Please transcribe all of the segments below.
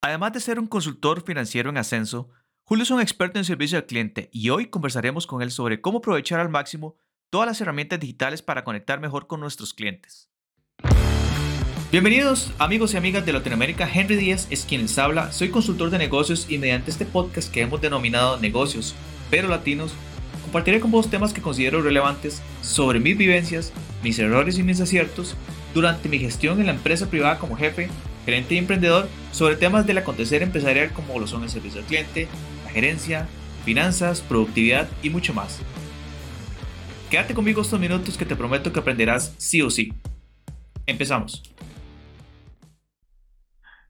Además de ser un consultor financiero en ascenso, Julio es un experto en servicio al cliente y hoy conversaremos con él sobre cómo aprovechar al máximo todas las herramientas digitales para conectar mejor con nuestros clientes. Bienvenidos amigos y amigas de Latinoamérica, Henry Díaz es quien les habla, soy consultor de negocios y mediante este podcast que hemos denominado Negocios, pero Latinos, compartiré con vos temas que considero relevantes sobre mis vivencias, mis errores y mis aciertos durante mi gestión en la empresa privada como jefe gerente y emprendedor sobre temas del acontecer empresarial como lo son el servicio al cliente, la gerencia, finanzas, productividad y mucho más. Quédate conmigo estos minutos que te prometo que aprenderás sí o sí. Empezamos.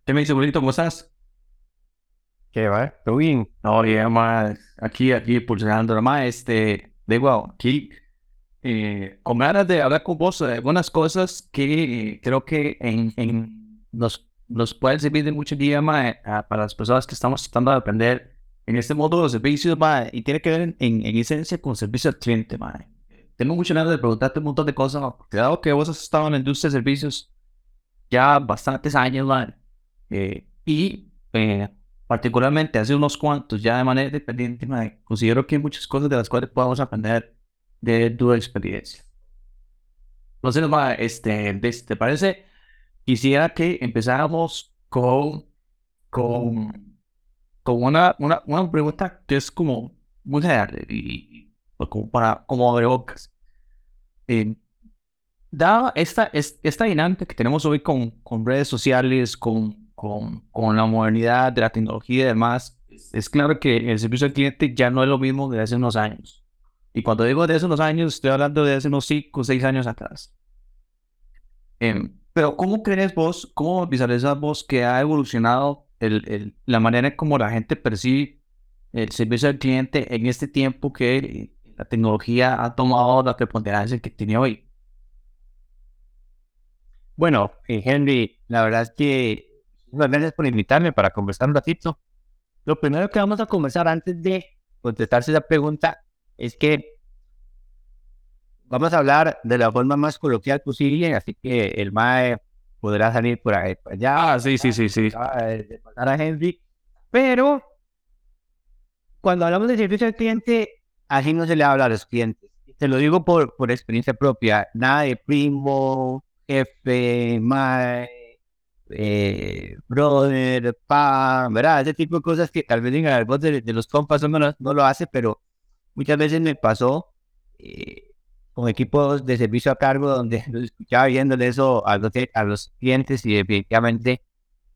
¿Qué me dice, bonito? ¿Cómo estás? ¿Qué va? ¿Todo bien? No, bien, más aquí, aquí, pulsando, más, este, digo, aquí, eh, con ganas de hablar con vos de algunas cosas que creo que en, en los nos puede servir de mucho día para las personas que estamos tratando de aprender en este modo de servicios y tiene que ver en, en, esencia con servicio al cliente. Tengo mucho ganas de preguntarte un montón de cosas, dado que vos has estado en la industria de servicios ya bastantes años eh, y eh, particularmente hace unos cuantos ya de manera independiente, considero que hay muchas cosas de las cuales podemos aprender de tu experiencia. Entonces, este, ¿te parece? Quisiera que empezáramos con, con, con una, una, una pregunta que es como muy general y, como para como abrir bocas. Eh, dada esta, esta dinámica que tenemos hoy con, con redes sociales, con, con, con, la modernidad de la tecnología y demás, es claro que el servicio al cliente ya no es lo mismo de hace unos años. Y cuando digo de hace unos años, estoy hablando de hace unos 5 o 6 años atrás. Eh, pero ¿cómo crees vos, cómo visualizas vos que ha evolucionado el, el, la manera en cómo la gente percibe el servicio al cliente en este tiempo que la tecnología ha tomado la preponderancia que tiene hoy? Bueno, eh, Henry, la verdad es que gracias por invitarme para conversar un ratito. Lo primero que vamos a conversar antes de contestarse esa pregunta es que vamos a hablar de la forma más coloquial posible, así que el MAE podrá salir por ahí, por allá. Ah, sí, sí, sí, sí. De pasar a Henry. Pero cuando hablamos de servicio al cliente, así no se le habla a los clientes. Te lo digo por, por experiencia propia. Nada de primo, jefe, MAE, eh, brother, pa, ¿verdad? Ese tipo de cosas que tal vez en el voz de, los compas no, no, lo hace, pero muchas veces me pasó. Eh, con equipos de servicio a cargo donde los escuchaba viéndole eso a los, a los clientes y definitivamente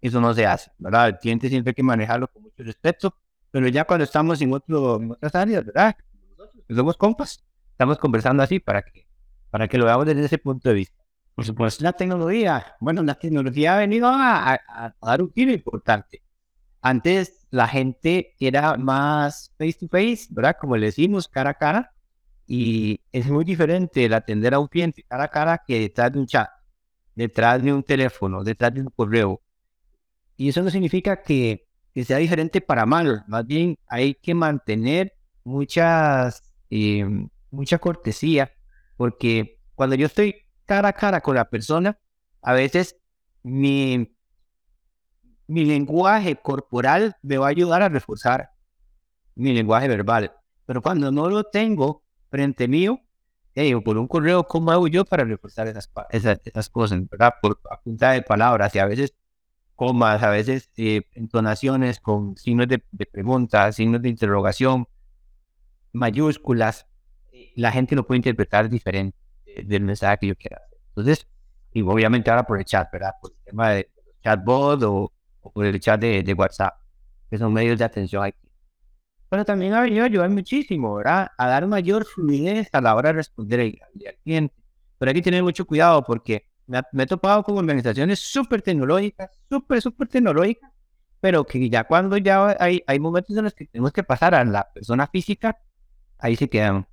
eso no se hace, ¿verdad? El cliente siempre hay que manejarlo con mucho respeto, pero ya cuando estamos en, otro, en otras áreas, ¿verdad? Somos compas, estamos conversando así para que, para que lo veamos desde ese punto de vista. Por supuesto, la tecnología, bueno, la tecnología ha venido a, a dar un giro importante. Antes la gente era más face to face, ¿verdad? Como le decimos, cara a cara y es muy diferente el atender a un cliente cara a cara que detrás de un chat, detrás de un teléfono, detrás de un correo. Y eso no significa que, sea diferente para mal, más bien hay que mantener muchas, eh, cortesía, porque cuando yo estoy cara a cara con la persona, a veces mi, mi lenguaje corporal me va a ayudar a reforzar mi lenguaje verbal. Pero cuando no lo tengo, frente mío, hey, por un correo, ¿cómo hago yo para reforzar esas, esas, cosas, ¿verdad? Por a punta de palabras y a veces comas, a veces eh, entonaciones con signos de, pregunta, signos de interrogación, mayúsculas, la gente lo puede interpretar diferente del mensaje que yo quiera hacer. Entonces, y obviamente ahora por el chat, ¿verdad? Por el tema de chatbot o, o por el chat de, de WhatsApp, que son medios de atención aquí pero también ha venido a ayudar muchísimo, ¿verdad? A dar mayor fluidez a la hora de responder al, cliente. Pero hay que tener mucho cuidado porque me, he topado con organizaciones súper tecnológicas, súper, súper tecnológicas, pero que ya cuando ya hay, hay momentos en los que tenemos que pasar a la persona física, ahí se quedan.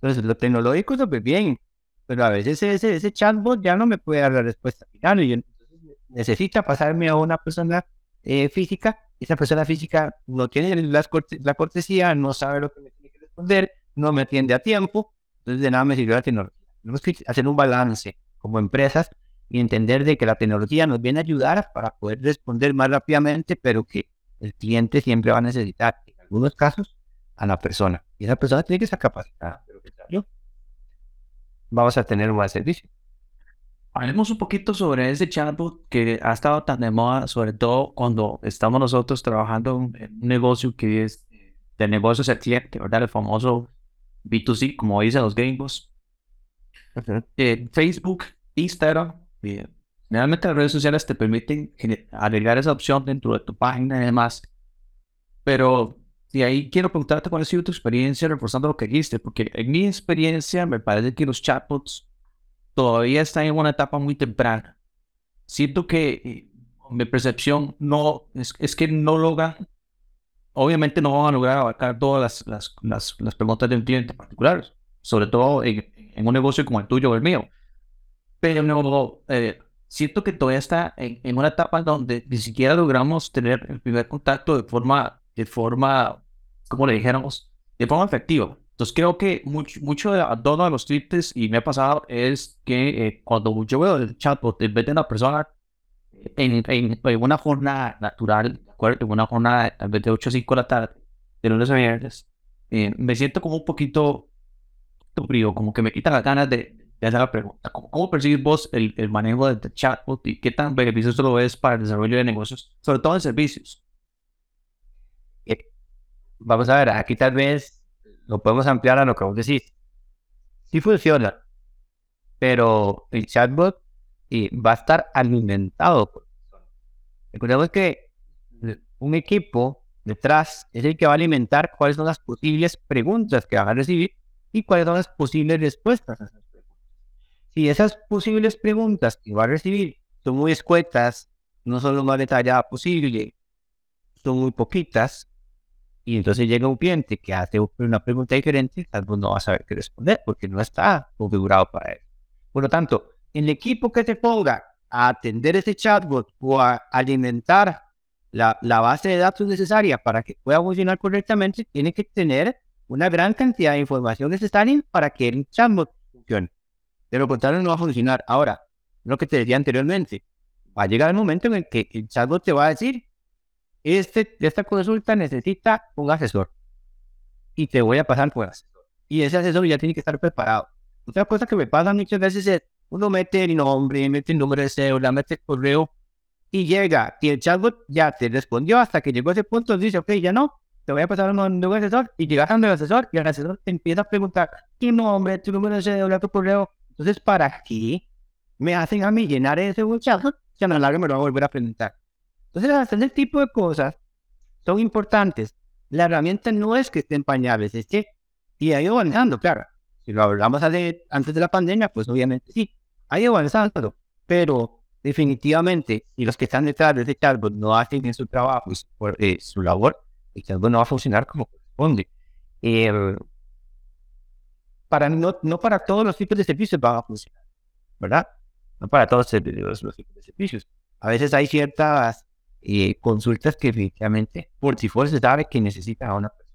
Entonces, lo tecnológico súper bien, pero a veces ese, ese chatbot ya no me puede dar la respuesta final y entonces necesita pasarme a una persona eh, física esa persona física no tiene la cortesía, no sabe lo que me tiene que responder, no me atiende a tiempo, entonces de nada me sirve la tecnología. Tenemos que hacer un balance como empresas y entender de que la tecnología nos viene a ayudar para poder responder más rápidamente, pero que el cliente siempre va a necesitar, en algunos casos, a la persona. Y esa persona tiene que estar capacitada. Pero vamos a tener un buen servicio. Hablemos un poquito sobre ese chatbot que ha estado tan de moda, sobre todo cuando estamos nosotros trabajando en un negocio que es de negocios al cliente, ¿verdad? El famoso B2C, como dicen los gringos. Eh, Facebook, Instagram, eh, generalmente las redes sociales te permiten agregar esa opción dentro de tu página y demás. Pero de ahí quiero preguntarte cuál ha sido tu experiencia reforzando lo que dijiste, porque en mi experiencia me parece que los chatbots todavía están en una etapa muy temprana. Siento que eh, mi percepción no es, es que no logran obviamente no van a lograr abarcar todas las, las, las, preguntas de un cliente particular, sobre todo en, un negocio como el tuyo o el mío. Pero eh, siento que todavía está en, una etapa donde ni siquiera logramos tener el primer contacto de forma, de forma, como le dijéramos, de forma efectiva. Entonces creo que mucho, mucho de todos de los tweets, y me ha pasado, es que eh, cuando yo veo el chatbot, en vez de una persona en, en, en una jornada natural, en una jornada de 8 a 5 de la tarde, de lunes a viernes, eh, me siento como un poquito frío, como que me quita las ganas de, de hacer la pregunta. ¿Cómo, cómo percibes vos el, el manejo del chatbot y qué tan beneficioso lo ves para el desarrollo de negocios, sobre todo en servicios? Eh, vamos a ver, aquí tal vez lo podemos ampliar a lo que vos decís. Sí funciona, pero el chatbot y va a estar alimentado por personas. Recordemos que un equipo detrás es el que va a alimentar cuáles son las posibles preguntas que van a recibir y cuáles son las posibles respuestas a esas preguntas. Si esas posibles preguntas que va a recibir son muy escuetas, no son lo más detallada posible, son muy poquitas, y entonces llega un cliente que hace una pregunta diferente, tal vez no va a saber qué responder porque no está configurado para él. Por lo tanto, el equipo que se ponga a atender ese chatbot o a alimentar la, la, base de datos necesaria para que pueda funcionar correctamente, tiene que tener una gran cantidad de información necesaria para que el chatbot funcione. De lo contrario, no va a funcionar. Ahora, lo que te decía anteriormente, va a llegar el momento en el que el chatbot te va a decir, este, esta consulta necesita un asesor y te voy a pasar por el asesor. Y ese asesor ya tiene que estar preparado. Otra cosa que me pasa muchas veces es, uno mete el nombre, mete el número de cédula, mete el correo y llega. Y el chatbot ya te respondió hasta que llegó a ese punto. Dice, ok, ya no, te voy a pasar a un, nuevo asesor. Y llegas a un asesor y el asesor te empieza a preguntar qué nombre, tu número de cédula, tu correo. Entonces, ¿para qué me hacen a mí llenar ese chatbot? Ya no largo me lo voy a volver a preguntar. Entonces, hacer ese tipo de cosas son importantes. La herramienta no es que esté en pañales, es que y ha ido avanzando, claro. Si lo hablamos antes de la pandemia, pues obviamente sí, ha ido avanzando, pero definitivamente, si los que están detrás de ese chatbot no hacen su trabajo, su, eh, su labor, el chatbot no va a funcionar como corresponde. para, no, para todos los tipos de servicios va a funcionar, ¿verdad? No para todos los tipos de servicios. A veces hay ciertas eh, consultas que efectivamente por si fuera se sabe que necesita a una persona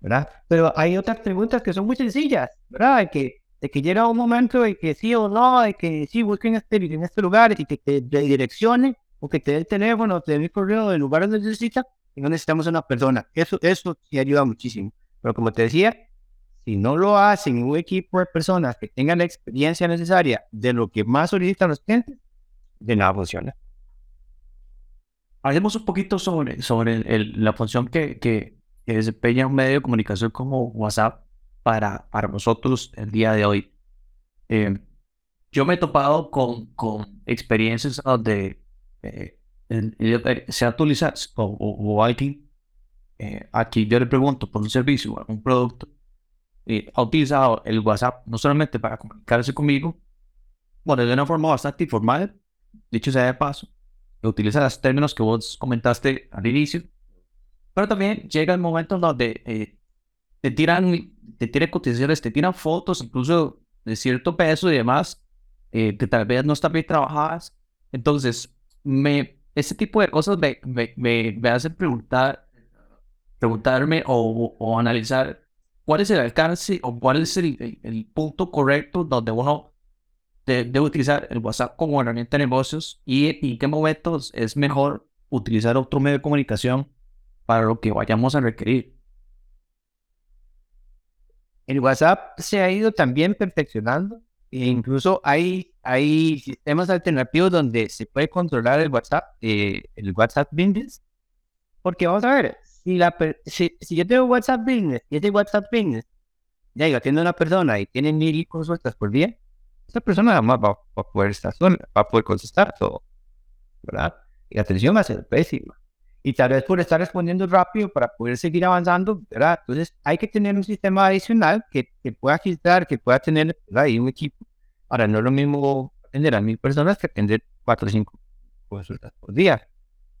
¿verdad? Pero hay otras preguntas que son muy sencillas, ¿verdad? De que, de que llega un momento de que sí o no, de que sí busquen este, en este lugar y que te direccione o que te dé el teléfono te dé el correo del lugar donde necesita y no necesitamos una persona. Eso, eso sí ayuda muchísimo. Pero como te decía, si no lo hacen un equipo de personas que tengan la experiencia necesaria de lo que más solicitan los clientes, de nada funciona. Hablemos un poquito sobre, sobre el, la función que, que, que desempeña un medio de comunicación como WhatsApp para, para nosotros el día de hoy. Eh, yo me he topado con, con experiencias donde eh, se actualiza o, o, alguien eh, aquí yo le pregunto por un servicio o algún producto ha utilizado el WhatsApp no solamente para comunicarse conmigo, bueno, de una forma bastante informal, dicho sea de paso, utiliza los términos que vos comentaste al inicio, pero también llega el momento donde eh, te tiran, te tiran cotizaciones, te tiran fotos, incluso de cierto peso y demás, eh, que tal vez no están bien trabajadas. Entonces, me, ese tipo de cosas me, me, me, hacen preguntar, preguntarme o, o, analizar cuál es el alcance o cuál es el, el, punto correcto donde uno debo utilizar el WhatsApp como herramienta de negocios y en qué momentos es mejor utilizar otro medio de comunicación para lo que vayamos a requerir. El WhatsApp se ha ido también perfeccionando e incluso hay, hay sistemas alternativos donde se puede controlar el WhatsApp, eh, el WhatsApp Business. Porque vamos a ver, si, la, si, yo tengo WhatsApp Business y ese WhatsApp Business ya yo atiendo a una persona y tiene mil consultas por día, esa persona además va, a poder estar sola, va a poder contestar todo, ¿verdad? Y la atención va a ser pésima. Y tal vez por estar respondiendo rápido para poder seguir avanzando, ¿verdad? Entonces hay que tener un sistema adicional que, que pueda filtrar, que pueda tener ahí un equipo. Ahora, no es lo mismo atender a mil personas que atender cuatro o cinco consultas por día.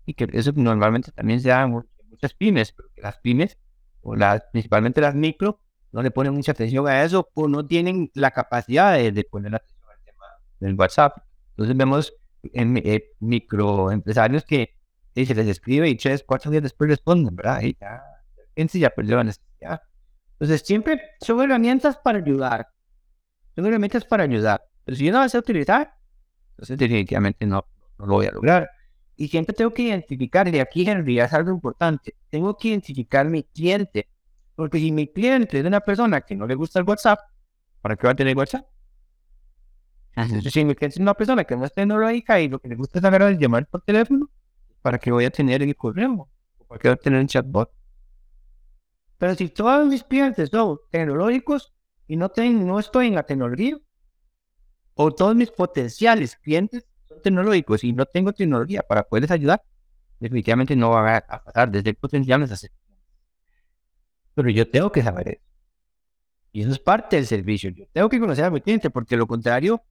Y que eso normalmente también se da en muchas pymes, porque las pymes, o las, principalmente las micro, no le ponen mucha atención a eso o no tienen la capacidad de, poner atención al tema del WhatsApp. Entonces vemos en, eh, microempresarios que se les escribe y tres, cuatro días después responden, ¿verdad? Y ya, gente ya perdió la necesidad. Entonces siempre son herramientas para ayudar. Son herramientas para ayudar. Pero si yo no las sé utilizar, entonces definitivamente no, no lo voy a lograr. Y siempre tengo que identificar, y aquí Henry es algo importante, tengo que identificar mi cliente porque si mi cliente es una persona que no le gusta el WhatsApp, ¿para qué va a tener WhatsApp? Entonces, si mi cliente es una persona que no es tecnológica y lo que le gusta es agarrar llamar por teléfono, ¿para qué voy a tener el correo? ¿Para qué voy a tener un chatbot? Pero si todos mis clientes son tecnológicos y no, tengo, no estoy en la tecnología, o todos mis potenciales clientes son tecnológicos y no tengo tecnología para poderles ayudar, definitivamente no va a pasar desde el potencial hasta pero yo tengo que saber eso. Y eso es parte del servicio. Yo tengo que conocer a mi cliente, porque lo contrario,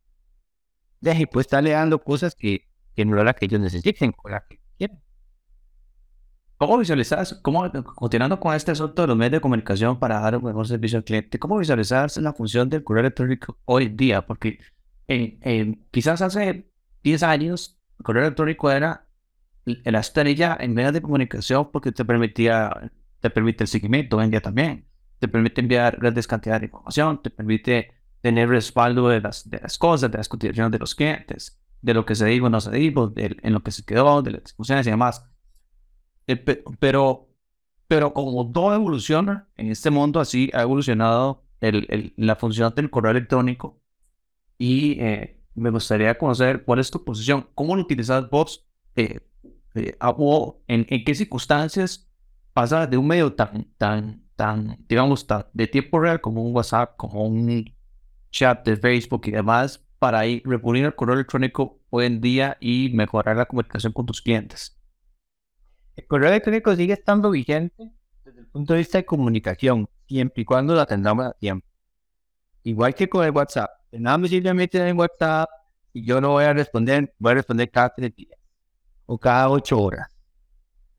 deje pues estarle dando cosas que, que no es la que ellos necesiten, con la que quieren. ¿Cómo visualizas, cómo, continuando con este asunto de los medios de comunicación para dar un mejor servicio al cliente, cómo visualizas la función del correo electrónico hoy día? Porque quizás hace 10 años el correo electrónico era la estrella en medios de comunicación porque te permitía te permite el seguimiento hoy en día también, te permite enviar grandes cantidades de información, te permite tener respaldo de las, de las cosas, de las cotizaciones de los clientes, de lo que se dijo no se dijo, en lo que se quedó, de las discusiones y demás. Eh, pero, pero como todo evoluciona en este mundo, así ha evolucionado el, la función del correo electrónico y eh, me gustaría conocer cuál es tu posición, cómo lo utilizas vos eh, o en, en qué circunstancias pasa de un medio tan, tan, tan, digamos, tan de tiempo real como un WhatsApp, como un chat de Facebook y demás, para ir reponer el correo electrónico hoy en día y mejorar la comunicación con tus clientes. El correo electrónico sigue estando vigente desde el punto de vista de comunicación, siempre y cuando lo atendamos a tiempo. Igual que con el WhatsApp. De nada me sirve meter en WhatsApp y yo no voy a responder, voy a responder cada tres días o cada ocho horas.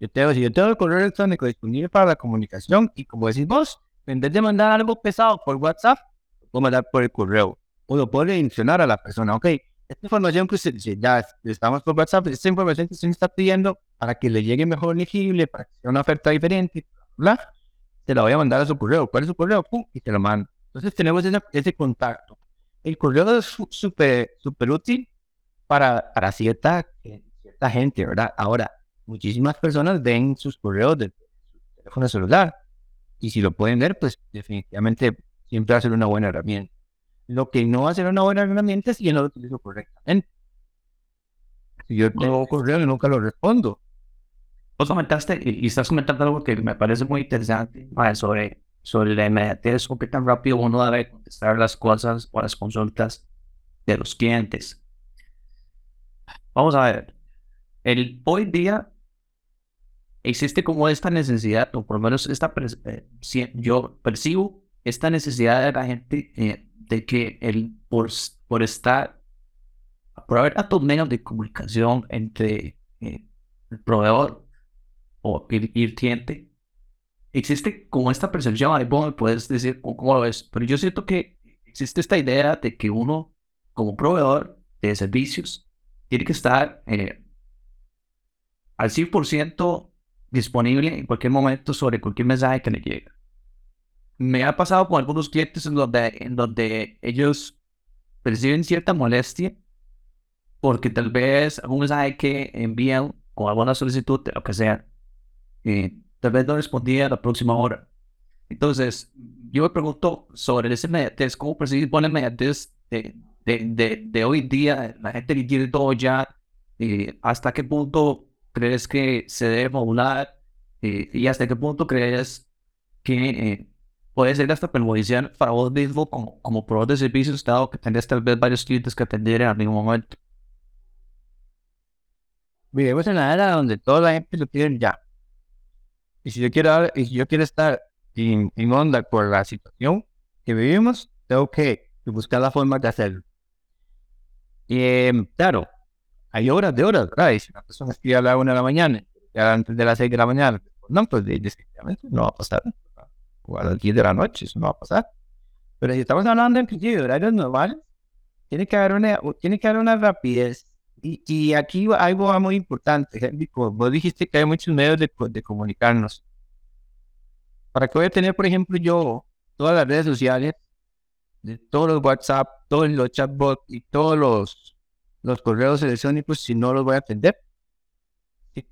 Yo tengo, si yo tengo el correo electrónico disponible para la comunicación y como decís vos, en vez de mandar algo pesado por WhatsApp, lo puedo mandar por el correo. O lo puedo mencionar a la persona. Ok, esta información que usted ya estamos por WhatsApp, esta información que usted está pidiendo para que le llegue mejor legible, para que sea una oferta diferente, bla, te la voy a mandar a su correo. ¿Cuál es su correo? Pum, y te lo mando. Entonces tenemos ese, ese contacto. El correo es súper súper útil para, para cierta, cierta gente, ¿verdad? Ahora, muchísimas personas ven sus correos de su teléfono celular. Y si lo pueden ver, pues definitivamente siempre va a ser una buena herramienta. Lo que no va a ser una buena herramienta es si yo no lo utilizo correctamente. Si yo tengo correo y nunca lo respondo. Vos comentaste y, estás comentando algo que me parece muy interesante sobre, sobre la inmediatez o qué tan rápido uno debe contestar las cosas o las consultas de los clientes. Vamos a ver. El, hoy día existe como esta necesidad, o por lo menos esta, eh, yo percibo esta necesidad de la gente eh, de que el, por, por estar, por haber tantos medios de comunicación entre eh, el proveedor o el, cliente, existe como esta percepción, ahí vos me puedes decir cómo lo ves, pero yo siento que existe esta idea de que uno, como proveedor de servicios, tiene que estar al 100% disponible en cualquier momento sobre cualquier mensaje que le llegue. Me ha pasado con algunos clientes en donde, en donde ellos perciben cierta molestia porque tal vez un mensaje que envían o alguna solicitud, lo que sea, eh, tal vez no respondía la próxima hora. Entonces, yo me pregunto sobre ese inmediatez, ¿cómo percibir la inmediatez de, de, de, hoy día? La gente que quiere todo ya, eh, ¿hasta qué punto crees que se debe modular? Eh, ¿Y hasta qué punto crees que puede ser hasta perjudicial para vos mismo como, como proveedor de servicios, dado que tenés tal vez varios clientes que atender en algún momento? Vivimos en la era donde toda la gente lo quiere ya. Y si yo quiero, y si yo quiero estar en, onda por la situación que vivimos, tengo que buscar la forma de hacerlo. Y em, claro, hay horas de horas, ¿verdad? Si una persona escribe a la una de la mañana, ya antes de las seis de la mañana, no, pues definitivamente no va a pasar. O a las diez de la noche, eso no va a pasar. Pero si estamos hablando inclusive de horarios normales, tiene que haber una, tiene que haber una rapidez y, y, aquí algo muy importante, vos dijiste que hay muchos medios de, comunicarnos. ¿Para qué voy a tener, por ejemplo, yo todas las redes sociales, todos los WhatsApp, todos los chatbots y todos los, los correos electrónicos si no los voy a atender?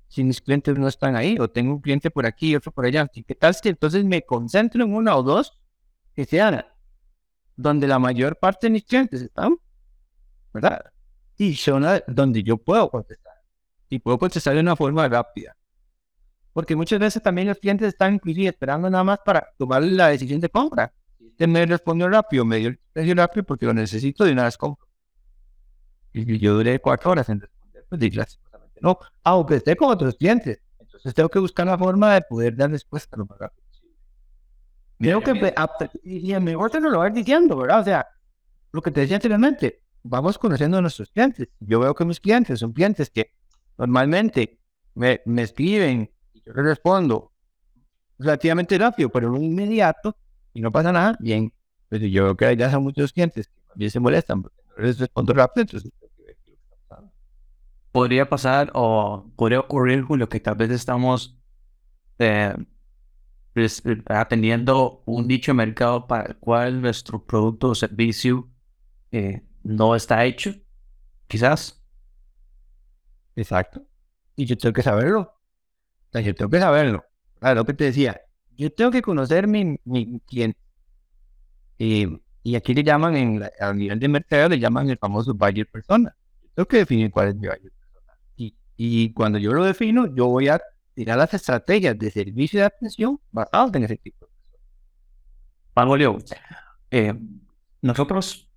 Si, mis clientes no están ahí, o tengo un cliente por aquí y otro por allá. ¿Qué tal si entonces me concentro en una o dos que sean donde la mayor parte de mis clientes están? ¿Verdad? y zona donde yo puedo contestar. Y puedo contestar de una forma rápida. Porque muchas veces también los clientes están inclusive esperando nada más para tomar la decisión de compra. Este me respondió rápido, me dio el precio rápido porque lo necesito de una vez compro. Y yo duré cuatro horas en responder, pues gracias. no. Aunque esté con otros clientes. Entonces tengo que buscar la forma de poder dar respuesta lo más rápido posible. Creo que, y mejor te lo voy diciendo, ¿verdad? O sea, lo que te decía anteriormente, vamos conociendo a nuestros clientes. Yo veo que mis clientes son clientes que normalmente me, me escriben y yo les respondo relativamente rápido, pero no inmediato y no pasa nada, bien. Pero yo veo que ya son muchos clientes que también se molestan porque no les respondo rápido, entonces Podría pasar o podría ocurrir, lo que tal vez estamos eh, pues, atendiendo un dicho mercado para el cual nuestro producto o servicio eh, no está hecho, quizás. Exacto. Y yo tengo que saberlo. O sea, yo tengo que saberlo. Claro, lo que te decía, yo tengo que conocer mi, mi cliente. Y, y aquí le llaman, en a nivel de mercado, le llaman el famoso buyer persona. Yo tengo que definir cuál es mi buyer. Y, cuando yo lo defino, yo voy a tirar las estrategias de servicio de atención basadas en ese tipo personas. eh, nosotros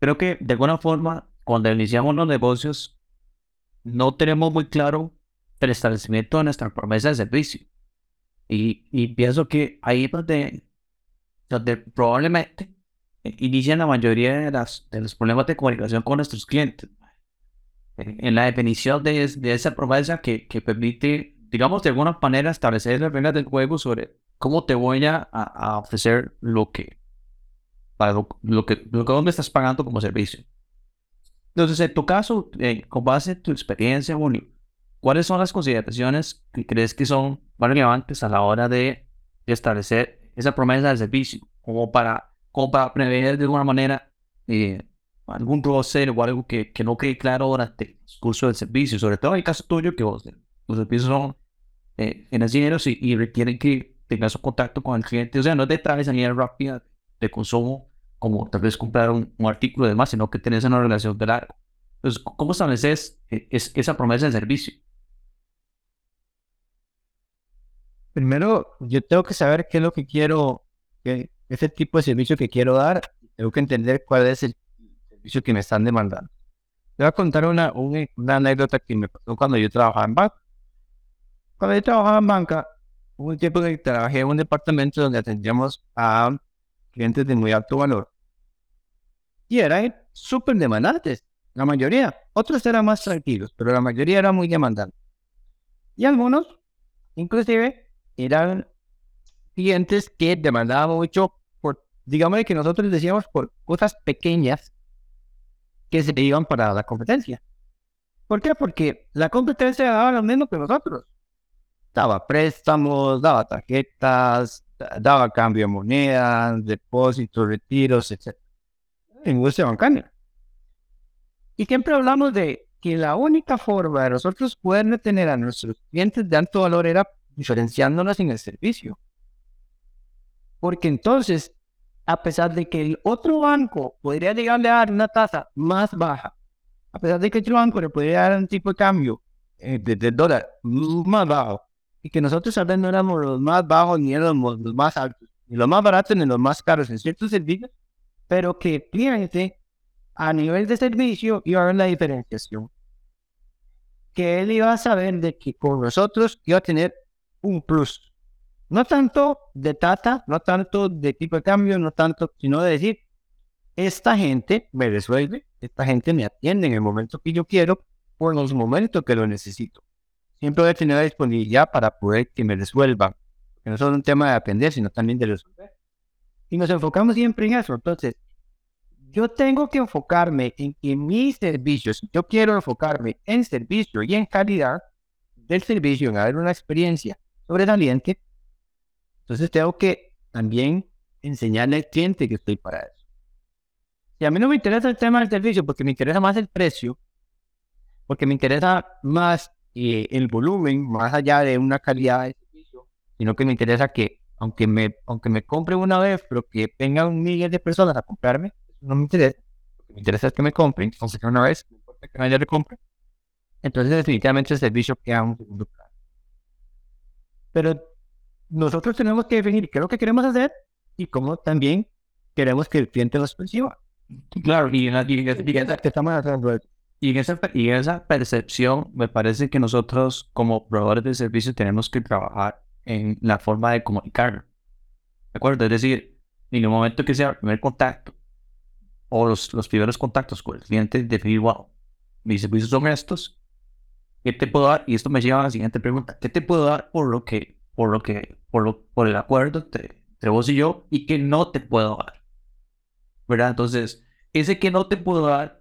creo que de alguna forma, cuando iniciamos los negocios, no tenemos muy claro el establecimiento de nuestra promesa de servicio. Y, y pienso que ahí es donde, donde probablemente inician la mayoría de, las, de los problemas de comunicación con nuestros clientes. En la definición de, de esa promesa que, que, permite, digamos, de alguna manera establecer las reglas del juego sobre cómo te voy a, a ofrecer lo que, para lo, que, lo que me estás pagando como servicio. Entonces, en tu caso, eh, con base en tu experiencia, Julio, ¿cuáles son las consideraciones que crees que son más relevantes a la hora de, establecer esa promesa de servicio? Como para, como para prever de alguna manera eh, algún roce o algo que, que, no quede claro durante el curso del servicio, sobre todo en el caso tuyo, que vos, los servicios son eh, y, y, requieren que tengas un contacto con el cliente. O sea, no es de travesaña rápida de consumo como tal vez comprar un, artículo de más, sino que tenés una relación de largo. Entonces, ¿cómo estableces eh, es, esa promesa de servicio? Primero, yo tengo que saber qué es lo que quiero, qué es el tipo de servicio que quiero dar. Tengo que entender cuál es el servicio que me están demandando. Te voy a contar una, una, anécdota que me pasó cuando yo trabajaba en banca. Cuando yo trabajaba en banca, hubo un tiempo que trabajé en un departamento donde atendíamos a clientes de muy alto valor. Y eran súper demandantes, la mayoría. Otros eran más tranquilos, pero la mayoría eran muy demandantes. Y algunos, inclusive, eran clientes que demandaban mucho por, digamos que nosotros decíamos por cosas pequeñas que se iban para la competencia. ¿Por qué? Porque la competencia daba lo mismo que nosotros. Daba préstamos, daba tarjetas, daba cambio de monedas, depósitos, retiros, etc. en industria bancaria. Y siempre hablamos de que la única forma de nosotros poder retener a nuestros clientes de alto valor era diferenciándonos en el servicio. Porque entonces, a pesar de que el otro banco podría llegarle a dar una tasa más baja, a pesar de que el banco le podría dar un tipo de cambio eh, de, dólar más bajo, y que nosotros tal no éramos los más bajos, ni éramos los más altos, ni los más baratos, ni los más caros en ciertos servicios, pero que el cliente a nivel de servicio iba a ver la diferenciación. Que él iba a saber de que con nosotros iba a tener un plus. No tanto de tata, no tanto de tipo de cambio, no tanto, sino de decir, esta gente me resuelve, esta gente me atiende en el momento que yo quiero, por los momentos que lo necesito. Siempre voy a tener la disponibilidad para poder que me resuelvan. Que no solo un tema de aprender, sino también de resolver. Y nos enfocamos siempre en eso. Entonces, yo tengo que enfocarme en que mis servicios, yo quiero enfocarme en servicio y en calidad del servicio, en haber una experiencia sobresaliente, entonces tengo que también enseñarle al cliente que estoy para eso. Si a mí no me interesa el tema del servicio porque me interesa más el precio, porque me interesa más eh, el volumen, más allá de una calidad de servicio, sino que me interesa que, aunque me, aunque me compre una vez, pero que vengan miles de personas a comprarme, no me interesa. Lo que me interesa es que me compren, sea una vez, no importa que nadie le compre. Entonces, definitivamente el servicio queda un segundo plano. Pero nosotros tenemos que definir qué es lo que queremos hacer y cómo también queremos que el cliente nos perciba. Claro, y, en, y, estamos haciendo Y en, esa, y esa percepción, me parece que nosotros como proveedores de servicios tenemos que trabajar en la forma de comunicar. ¿De acuerdo? Es decir, en el momento que sea el primer contacto, o los, los primeros contactos con el cliente, definir, wow, mis servicios son estos, ¿qué te puedo dar? Y esto me lleva a la siguiente pregunta, ¿qué te puedo dar por lo que, por lo que, por, lo, por el acuerdo entre, vos y yo y que no te puedo dar? ¿Verdad? Entonces, ese que no te puedo dar,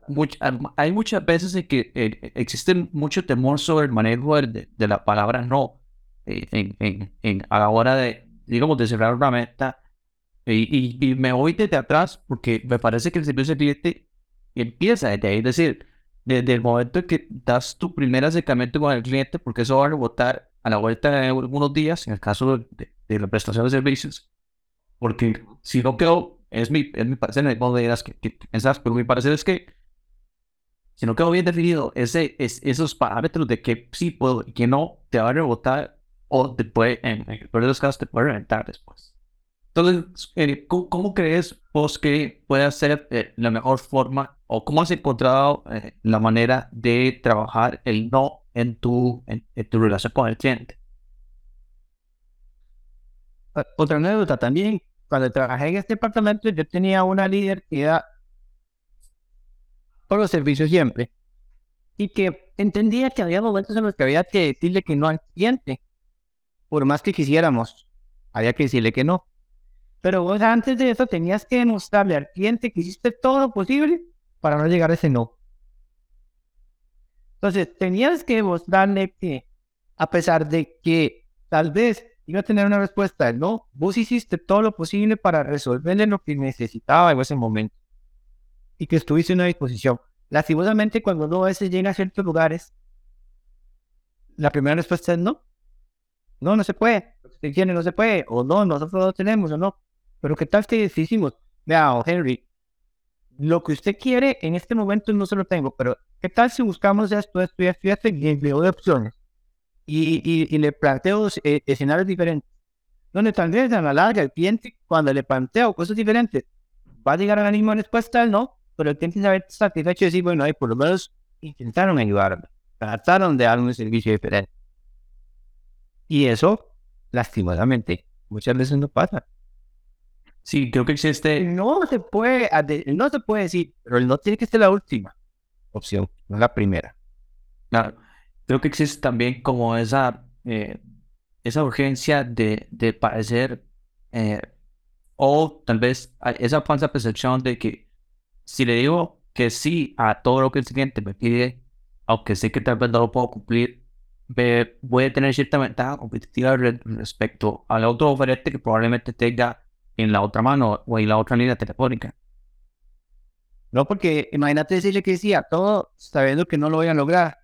hay muchas veces en que eh, existe mucho temor sobre el manejo de, de la palabra no eh, en, en, en, a la hora de, digamos, de cerrar una meta y, y, me voy desde atrás porque me parece que el servicio al cliente empieza desde ahí. Es decir, desde el momento en que das tu primer acercamiento con el cliente, porque eso va a rebotar a la vuelta de algunos días, en el caso de, la prestación de servicios. Porque si no quedó, es mi, es mi parecer, hay dirás que, que pensás, pero mi parecer es que si no quedó bien definido ese, es, esos parámetros de que sí puedo y que no, te va a rebotar o te puede, en, el peor de los casos, te puede reventar después. Entonces, eh, ¿cómo, crees vos que puede ser eh, la mejor forma o cómo has encontrado eh, la manera de trabajar el no en tu, en, tu relación con el cliente? Otra anécdota también, cuando trabajé en este departamento, yo tenía una líder que era por los servicios siempre y que entendía que había momentos en los que había que decirle que no al cliente, por más que quisiéramos, había que decirle que no. Pero vos antes de eso tenías que demostrarle al cliente que hiciste todo lo posible para no llegar a ese no. Entonces, tenías que demostrarle que, a pesar de que tal vez iba a tener una respuesta no, vos hiciste todo lo posible para resolverle lo que necesitaba en ese momento. Y que estuviste en una disposición. Lastimosamente, cuando uno a veces llega a ciertos lugares, la primera respuesta es no. No, no se puede. Lo que no se puede. O no, nosotros no tenemos, o no. Pero ¿qué tal que decimos, vea, Henry, lo que usted quiere en este momento no se lo tengo, pero ¿qué tal si buscamos esto, esto y esto y esto y de opciones? Y, y, le planteo eh, escenarios diferentes. Donde tal vez a la larga el cliente, cuando le planteo cosas diferentes, va a llegar a la misma respuesta, no, pero el cliente sabe satisfecho y decir, bueno, ahí por lo menos intentaron ayudarme, trataron de darme un servicio diferente. Y eso, lastimosamente, muchas veces no pasa. Sí, creo que existe. No se puede, no se puede decir, pero no tiene que ser la última opción, no la primera. Claro. Creo que existe también como esa, eh, esa urgencia de, de parecer, eh, o tal vez esa falsa percepción de que si le digo que sí a todo lo que el cliente me pide, aunque sé que tal vez no lo puedo cumplir, voy a tener cierta ventaja competitiva respecto al otro oferente que probablemente tenga en la otra mano o en la otra línea telefónica. No, porque imagínate decirle que sí a todo sabiendo que no lo voy a lograr.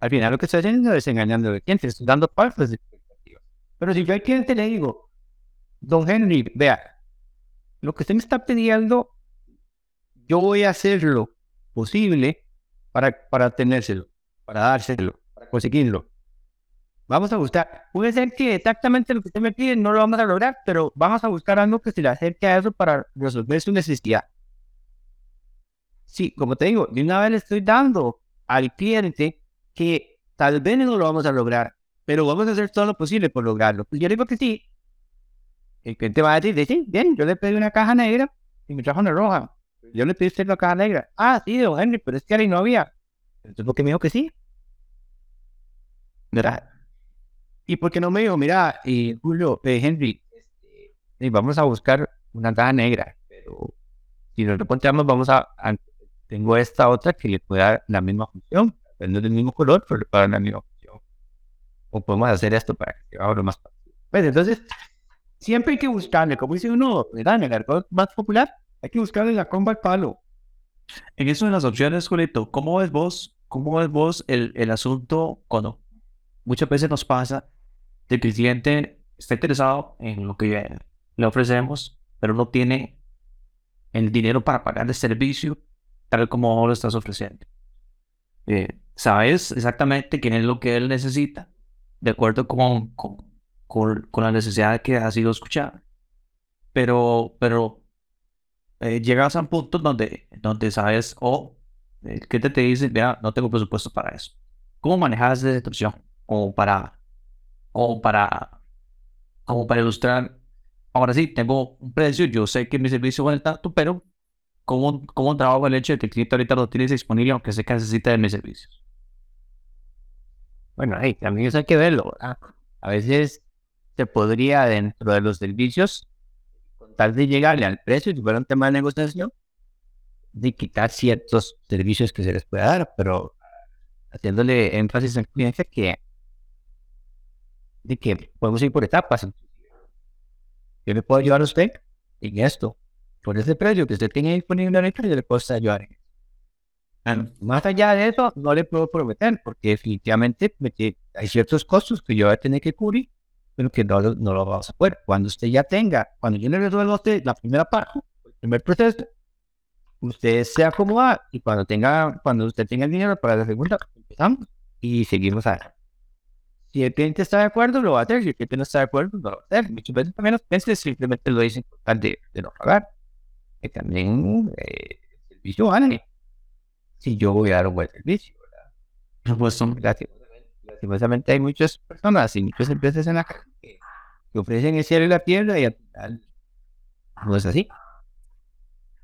Al final lo que estoy haciendo es engañando al cliente, estoy dando falsas expectativas. Pero si yo al cliente le digo, don Henry, vea, lo que usted me está pidiendo, yo voy a hacer lo posible para, para tenérselo, para dárselo, para conseguirlo. Vamos a buscar. Puede ser que exactamente lo que usted me pide no lo vamos a lograr, pero vamos a buscar algo que se le acerque a eso para resolver su necesidad. Sí, como te digo, de una vez le estoy dando al cliente que tal vez no lo vamos a lograr, pero vamos a hacer todo lo posible por lograrlo. Pues yo le digo que sí. El cliente va a decir, sí, bien, yo le pedí una caja negra y me trajo una roja. Yo le pedí usted una caja negra. Ah, sí, don Henry, pero es que ahí no había. Entonces, ¿por qué me dijo que sí? ¿Verdad? ¿Y por qué no me dijo, mira, y Julio, eh, Henry, este, vamos a buscar una caja negra, pero si nos encontramos, vamos a, tengo esta otra que le puede dar la misma función, no del mismo color, pero le puede dar la misma función. O podemos hacer esto para que sea lo más fácil. Pues entonces, siempre hay que buscarle, como dice uno, ¿verdad? En el arco más popular, hay que buscarle la comba al palo. En eso de las opciones, Julito, ¿cómo ves vos, cómo ves vos el, el asunto cuando muchas veces nos pasa que el cliente está interesado en lo que le ofrecemos, pero no tiene el dinero para pagar el servicio tal como lo estás ofreciendo. Eh, sabes exactamente quién es lo que él necesita, de acuerdo con, con, con, la necesidad que ha sido escuchada. Pero, pero eh, llegas a un punto donde, donde sabes, o oh, el cliente te dice, vea, no tengo presupuesto para eso. ¿Cómo manejas esa situación? O para, o para, como para ilustrar. Ahora sí, tengo un precio, yo sé que mi servicio vale tanto, pero ¿cómo, cómo trabajo el hecho de que el cliente ahorita lo tiene disponible aunque sé que necesita de mis servicios? Bueno, ahí también eso hay que verlo. A veces se podría, dentro de los servicios, con tal de llegarle al precio, si fuera un tema de negociación, de quitar ciertos servicios que se les pueda dar, pero haciéndole énfasis en cliente que de que podemos ir por etapas. Yo le puedo ayudar a usted en esto, por ese precio que usted tiene disponible ahorita, yo le puedo ayudar más allá de eso, no le puedo prometer, porque definitivamente hay ciertos costos que yo voy a tener que cubrir, pero que no, no lo vamos a poder. Cuando usted ya tenga, cuando yo le resuelva a usted la primera parte, el primer proceso, usted se acomoda y cuando tenga, cuando usted tenga el dinero para la segunda, empezamos y seguimos adelante. Si el cliente está de acuerdo, lo va a hacer. Si el cliente no está de acuerdo, no lo va a hacer. Muchas veces también los clientes simplemente lo dicen por tal de, no pagar. Y también eh, el servicio vale. Si yo voy a dar un buen servicio. Pues son, lastimosamente, hay muchas personas y muchas empresas en la que, ofrecen el cielo y la tierra y al final no es así.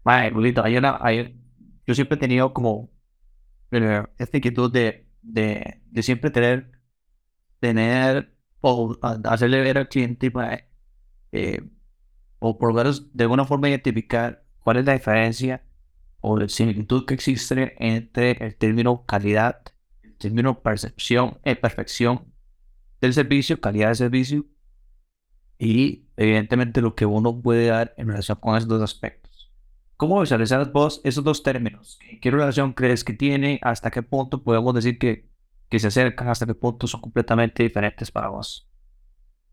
Vale, Julito, hay yo siempre he tenido como eh, esta inquietud de, de siempre tener tener o hacerle ver al cliente eh, o por lo menos de alguna forma identificar cuál es la diferencia o la similitud que existe entre el término calidad, el término percepción, eh, perfección del servicio, calidad de servicio y evidentemente lo que uno puede dar en relación con esos dos aspectos. ¿Cómo visualizas vos esos dos términos? ¿Qué relación crees que tiene? ¿Hasta qué punto podemos decir que que se acercan hasta qué punto son completamente diferentes para vos.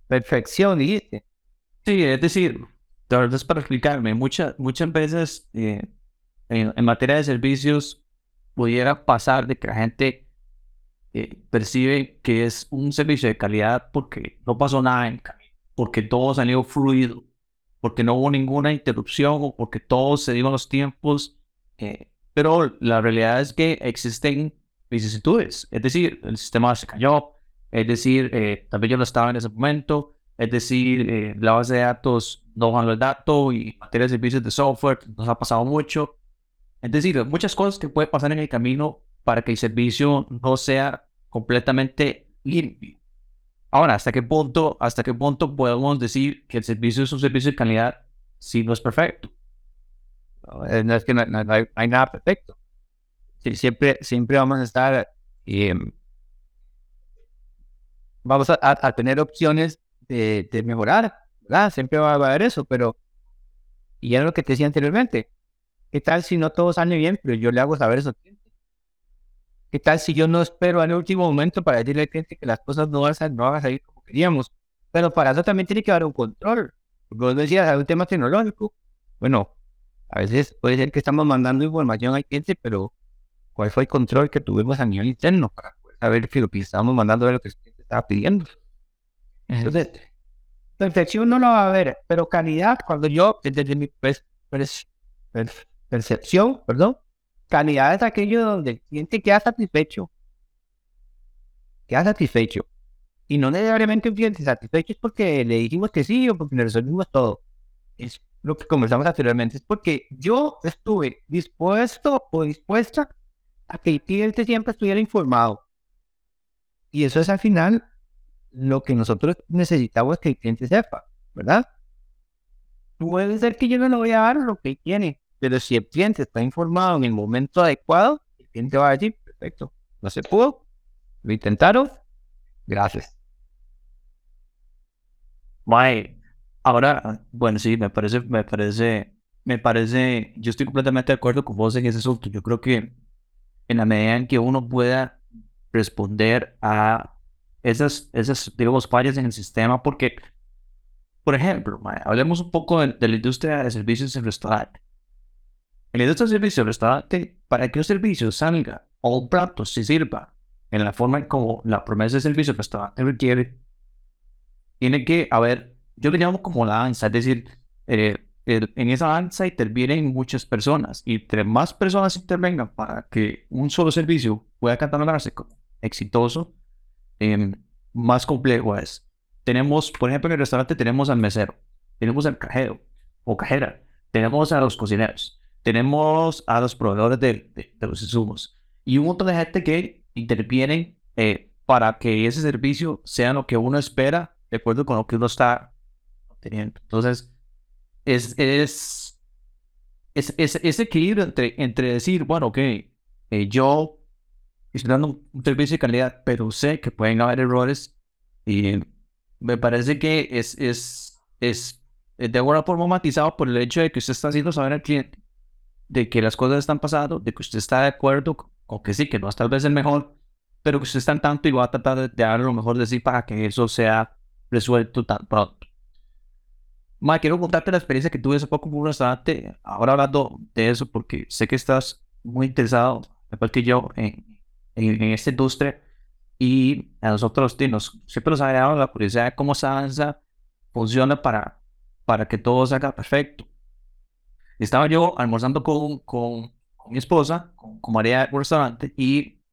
Perfección, dijiste. Sí, es decir, la verdad es para explicarme, muchas muchas veces eh, en, materia de servicios pudiera pasar de que la gente eh, percibe que es un servicio de calidad porque no pasó nada en camino, porque todo salió fluido, porque no hubo ninguna interrupción o porque todo se dio en los tiempos. Eh, pero la realidad es que existen vicisitudes. Es decir, el sistema se cayó, es decir, eh, también yo no estaba en ese momento, es decir, eh, la base de datos no van el dato y materia de servicios de software nos ha pasado mucho. Es decir, muchas cosas que pueden pasar en el camino para que el servicio no sea completamente limpio. Ahora, ¿hasta qué punto, hasta qué punto podemos decir que el servicio es un servicio de calidad si no es perfecto? No, es que no hay nada perfecto siempre, siempre vamos a estar, em, vamos a, tener opciones de, mejorar, ¿verdad? Siempre va a haber eso, pero Y era lo que te decía anteriormente. ¿Qué tal si no todo sale bien, pero yo le hago saber eso? ¿Qué tal si yo no espero al último momento para decirle al cliente que las cosas no van a, no van a salir como queríamos? Pero para eso también tiene que haber un control. Vos decías, hay un tema tecnológico. Bueno, a veces puede ser que estamos mandando información al cliente, pero ¿cuál fue el control que tuvimos a nivel interno para poder saber que lo que estábamos mandando era lo que el cliente estaba pidiendo? Entonces, perfección no lo va a haber, pero calidad, cuando yo, desde mi percepción, perdón, calidad es aquello donde el cliente queda satisfecho. Queda satisfecho. Y no necesariamente un cliente satisfecho es porque le dijimos que sí o porque le resolvimos todo. Es lo que conversamos anteriormente. Es porque yo estuve dispuesto o dispuesta a que el cliente siempre estuviera informado. Y eso es al final lo que nosotros necesitamos que el cliente sepa, ¿verdad? Puede ser que yo no le voy a dar lo que tiene, pero si el cliente está informado en el momento adecuado, el cliente va a decir, perfecto, no se pudo, lo intentaron, gracias. Mae, ahora, bueno, sí, me parece, me parece, me parece, yo estoy completamente de acuerdo con vos en ese asunto. Yo creo que en la medida en que uno pueda responder a esas, esas digamos, fallas en el sistema, porque, por ejemplo, hablemos un poco de, la industria de servicios en restaurante. En la industria de servicios en restaurante, para que un servicio salga o un plato se sirva en la forma en como la promesa de servicio del restaurante requiere, tiene que haber, yo le llamo como la danza, es decir, eh, en esa danza intervienen muchas personas y entre más personas intervengan para que un solo servicio pueda catalogarse como exitoso, Em, más complejo es. Tenemos, por ejemplo, en el restaurante tenemos al mesero, tenemos al cajero o cajera, tenemos a los cocineros, tenemos a los proveedores de, de, los insumos y un montón de gente que intervienen eh, para que ese servicio sea lo que uno espera de acuerdo con lo que uno está teniendo. Entonces, es, es, es, es ese equilibrio entre, entre decir, bueno, ok, eh, yo estoy dando un servicio de calidad, pero sé que pueden haber errores y me parece que es, es, es de alguna forma matizado por el hecho de que usted está haciendo saber al cliente de que las cosas están pasando, de que usted está de acuerdo con que sí, que no es tal vez el mejor, pero que usted está en tanto y va a tratar de, dar lo mejor de sí para que eso sea resuelto tan pronto. Ma, quiero contarte la experiencia que tuve hace poco con un restaurante, ahora hablando de eso, porque sé que estás muy interesado, igual que yo, en, en, esta industria y a nosotros nos, siempre nos ha dado la curiosidad de cómo esa danza funciona para, para que todo salga perfecto. Estaba yo almorzando con, con, mi esposa, con, María en un restaurante y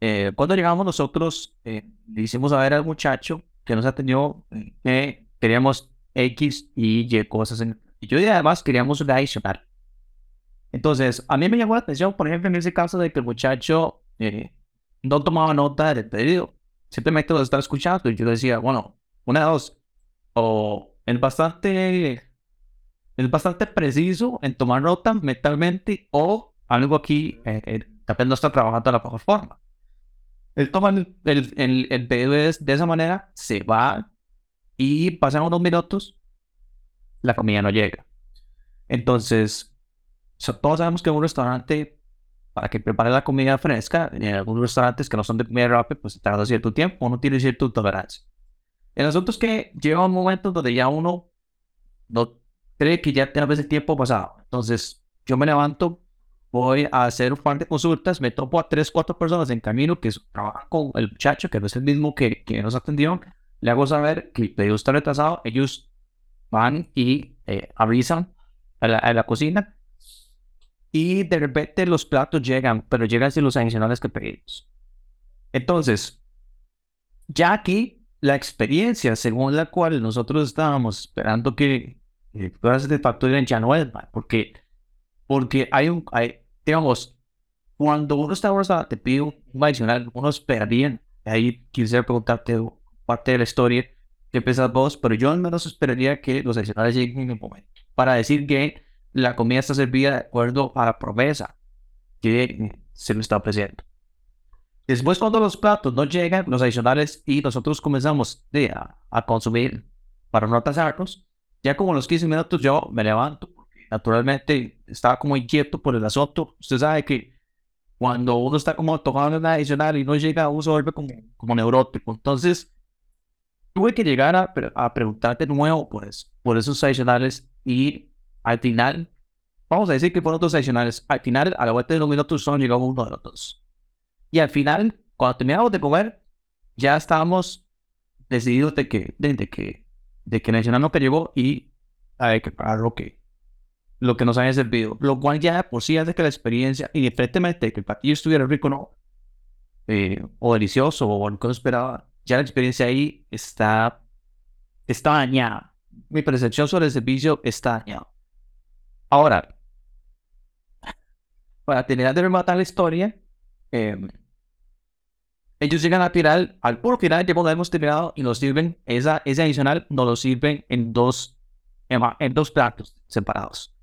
eh, cuando llegamos nosotros eh, le hicimos saber al muchacho que nos atendió eh, que queríamos X y Y cosas en, y yo y además queríamos una adicional. Entonces, a mí me llamó la atención, por ejemplo, en ese caso de que el muchacho eh, no tomaba nota del pedido, simplemente lo estaba escuchando y yo decía, bueno, una de dos, o es bastante, es bastante preciso en tomar nota mentalmente o algo aquí eh, eh no está trabajando de la mejor forma. Él toma el, el, el, pedido de, esa manera, se va y pasan unos minutos, la comida no llega. Entonces, todos sabemos que en un restaurante para que prepare la comida fresca. En algunos restaurantes que no son de comida rápida, pues tarda cierto tiempo, uno tiene cierta tolerancia. El asunto es que llega un momento donde ya uno no cree que ya tiene el tiempo pasado. Entonces, yo me levanto, voy a hacer un par de consultas, me topo a tres, cuatro personas en camino que trabajan con el muchacho, que no es el mismo que, que nos atendió. Le hago saber que el pedido está retrasado. Ellos van y eh, avisan a la, a la cocina y de repente los platos llegan, pero llegan sin los adicionales que pedimos. Entonces, ya aquí la experiencia según la cual nosotros estábamos esperando que todas de facturas ya no es, porque, porque hay un, hay, digamos, cuando uno está te pide un adicional, uno esperaría, ahí quisiera preguntarte parte de la historia que pensás vos, pero yo al menos esperaría que los adicionales lleguen en el momento, para decir que la comida está servida de acuerdo a la promesa que se nos está ofreciendo. Después, cuando los platos no llegan, los adicionales, y nosotros comenzamos a, consumir para no atrasarnos, Ya como los 15 minutos yo me levanto, porque naturalmente estaba como inquieto por el asunto. Usted sabe que cuando uno está como tomando una adicional y no llega, uno se vuelve como, como neurótico. Entonces, tuve que llegar a, a preguntar de nuevo pues, por esos adicionales y al final, vamos a decir que fueron dos adicionales. Al final, a la vuelta de los minutos, son llegó uno de los dos. Y al final, cuando terminamos de comer, ya estábamos decididos de que, de, que, de que el adicional no que llegó y hay que pagar lo que, lo que nos haya servido. Lo cual ya por sí hace que la experiencia, independientemente de que el platillo estuviera rico no, eh, o delicioso o lo que esperaba, ya la experiencia ahí está, está dañada. Mi percepción sobre el servicio está dañada. Ahora, para terminar de rematar la historia, em, ellos llegan a tirar al puro final, ya hemos terminado y nos sirven, esa, ese adicional nos lo sirven en dos, en, dos platos separados.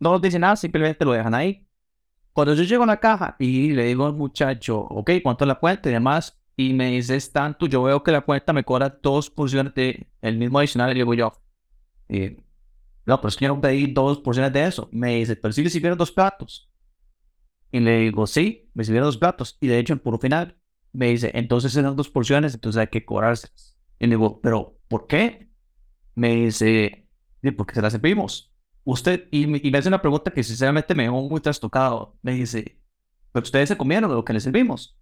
No nos dicen nada, simplemente lo dejan ahí. Cuando yo llego a la caja y le digo al muchacho, ok, ¿cuánto es la cuenta y demás? Y me dice, tanto, yo veo que la cuenta me cobra dos porciones de el mismo adicional, y digo yo, eh, no, pero es que yo dos porciones de eso. Me dice, pero sí le sirvieron dos platos. Y le digo, sí, me sirvieron dos platos. Y de hecho, en puro final, me dice, entonces eran dos porciones, entonces hay que cobrarse. Y le digo, pero ¿por qué? Me dice, porque se las servimos. Usted, y, me hace una pregunta que sinceramente me dejó muy trastocado. Me dice, pero ustedes se comieron de lo que les servimos.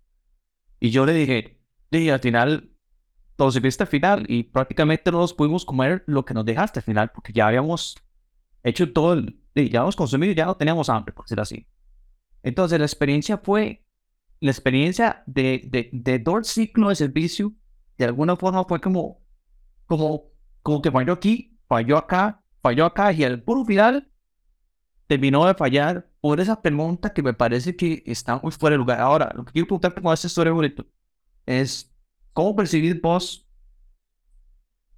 Y yo le dije, sí, al final todo serviste al final y prácticamente no nos pudimos comer lo que nos dejaste al final porque ya habíamos hecho todo el, ya habíamos consumido y ya no teníamos hambre, por decirlo así. Entonces la experiencia fue, la experiencia de, de, de todo el ciclo de servicio, de alguna forma fue como, como, como que falló aquí, falló acá, falló acá y al puro final terminó de fallar por esa pregunta que me parece que está muy fuera de lugar. Ahora, lo que quiero preguntarte con esta historia bonito es ¿Cómo percibir vos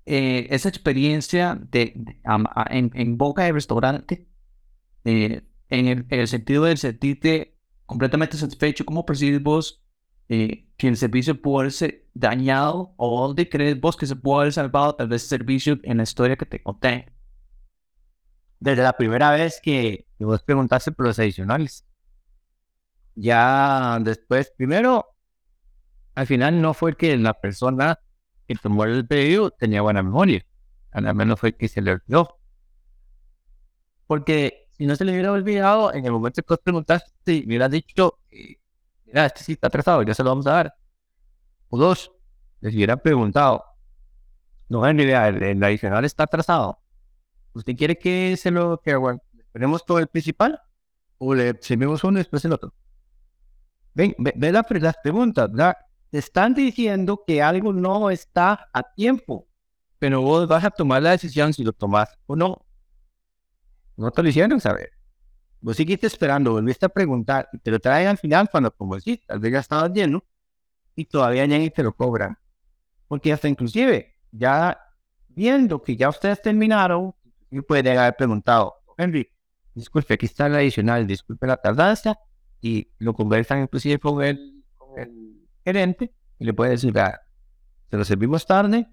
eh, esa experiencia de, en, boca de restaurante? Eh, en, el, sentido de sentirte completamente satisfecho, ¿cómo percibís vos eh, que el servicio puede haberse dañado o dónde crees vos que se puede haber salvado tal vez el servicio en la historia que te conté? Desde la primera vez que, vos preguntaste por los adicionales. Ya después, primero, al final no fue que la persona que tomó el pedido tenía buena memoria, al menos fue que se le olvidó. Porque si no se le hubiera olvidado, en el momento que vos preguntaste, me dicho, eh, mira, este sí está atrasado, ya se lo vamos a dar. O dos, les hubiera preguntado, no, en realidad, el, el adicional está atrasado. ¿Usted quiere que se lo, que bueno, esperemos todo el principal? ¿O le servimos uno y después el otro? Ven, ve, ve las preguntas, ¿verdad? te están diciendo que algo no está a tiempo, pero vos vas a tomar la decisión si lo tomas o no. No te lo hicieron saber. Vos seguiste esperando, volviste a preguntar y te lo traen al final cuando, como decís, tal vez ya estabas lleno y todavía ni te lo cobran. Porque hasta inclusive, ya viendo que ya ustedes terminaron, y pueden haber preguntado, Henry, disculpe, aquí está el adicional, disculpe la tardanza, y lo conversan inclusive con el, gerente y le puede decir, se lo servimos tarde,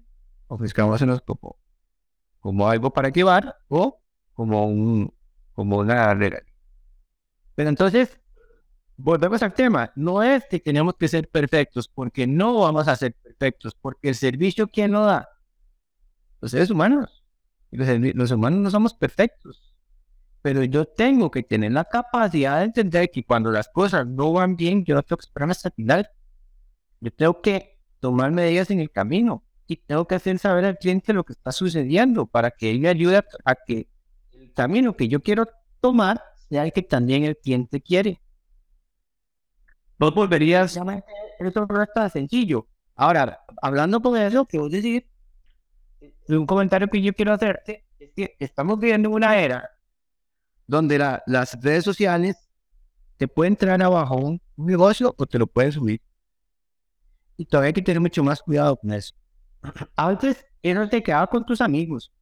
ofrezcámoselos como, como algo para llevar o como, un, como una regla. Pero entonces, volvemos al tema. No es que tenemos que ser perfectos, porque no vamos a ser perfectos, porque el servicio, ¿quién lo da? Los seres humanos. Los, los humanos no somos perfectos. Pero yo tengo que tener la capacidad de entender que cuando las cosas no van bien, yo no tengo que esperar hasta el final yo tengo que tomar medidas en el camino y tengo que hacer saber al cliente lo que está sucediendo para que él me ayude a, que el camino que yo quiero tomar sea el que también el cliente quiere. Vos volverías, eso no es tan sencillo. Ahora, hablando con eso, que vos decís, un comentario que yo quiero hacerte es que estamos viviendo una era donde las redes sociales te pueden traer abajo un negocio o te lo pueden subir. Y todavía hay que tener mucho más cuidado con eso. Antes, eso te quedaba con tus amigos.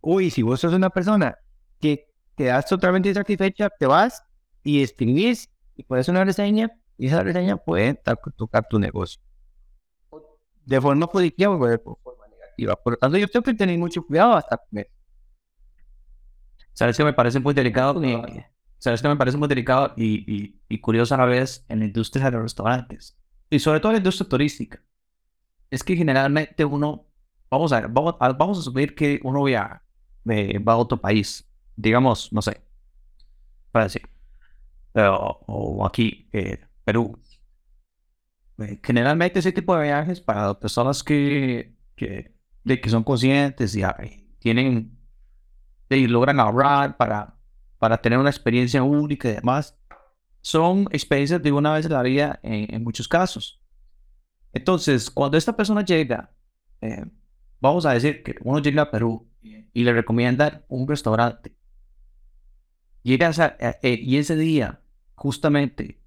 Uy, si vos sos una persona que quedas totalmente insatisfecha, te vas y escribís y pones una reseña y esa reseña puede tocar tu negocio. De forma positiva o de forma Por lo tanto, yo tengo que tener mucho cuidado hasta comer. ¿Sabes que me parece muy delicado? Y, ¿Sabes que me parece muy delicado y, y, y curioso a la vez en la industria de los restaurantes? Y sobre todo en la industria turística. Es que generalmente uno, vamos a ver, vamos, vamos a asumir que uno viaja, eh, va a otro país, digamos, no sé, para decir, eh, o aquí, eh, Perú. Eh, generalmente ese tipo de viajes para personas que, que, de, que son conscientes y, y tienen y logran ahorrar para, para tener una experiencia única y demás, son experiencias de una vez en la vida en, muchos casos. Entonces, cuando esta persona llega, eh, vamos a decir que uno llega a Perú y le recomiendan un restaurante, llega a, eh, y ese día, justamente,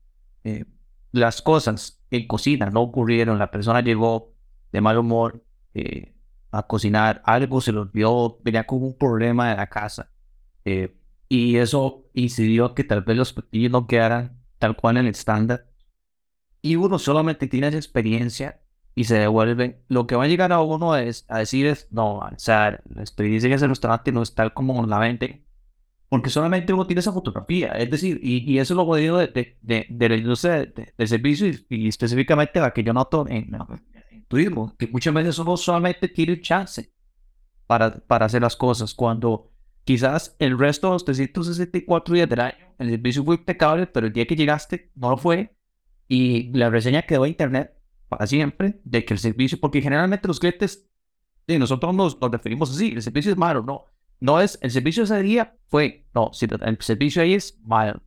eh, las cosas en cocina no ocurrieron, la persona llegó de mal humor, a cocinar, algo se le olvidó, venía con un problema de la casa. Eh, y eso incidió que tal vez los platillos no quedaran tal cual en el estándar. Y uno solamente tiene esa experiencia y se devuelve. Lo que va a llegar a uno es a decir es, no, o sea, la experiencia en ese restaurante no es tal como la vende, porque solamente uno tiene esa fotografía. Es decir, y, y eso es lo jodido de, de, de, de industria del servicio y, específicamente la que yo noto en, que muchas veces uno solamente tiene chance para, para hacer las cosas, cuando quizás el resto de los 364 días del año el servicio fue impecable, pero el día que llegaste no lo fue, y la reseña quedó en internet para siempre de que el servicio, porque generalmente los clientes, y nosotros nos, nos referimos así, el servicio es malo, no, no es, el servicio ese día fue, no, si el servicio ahí es malo.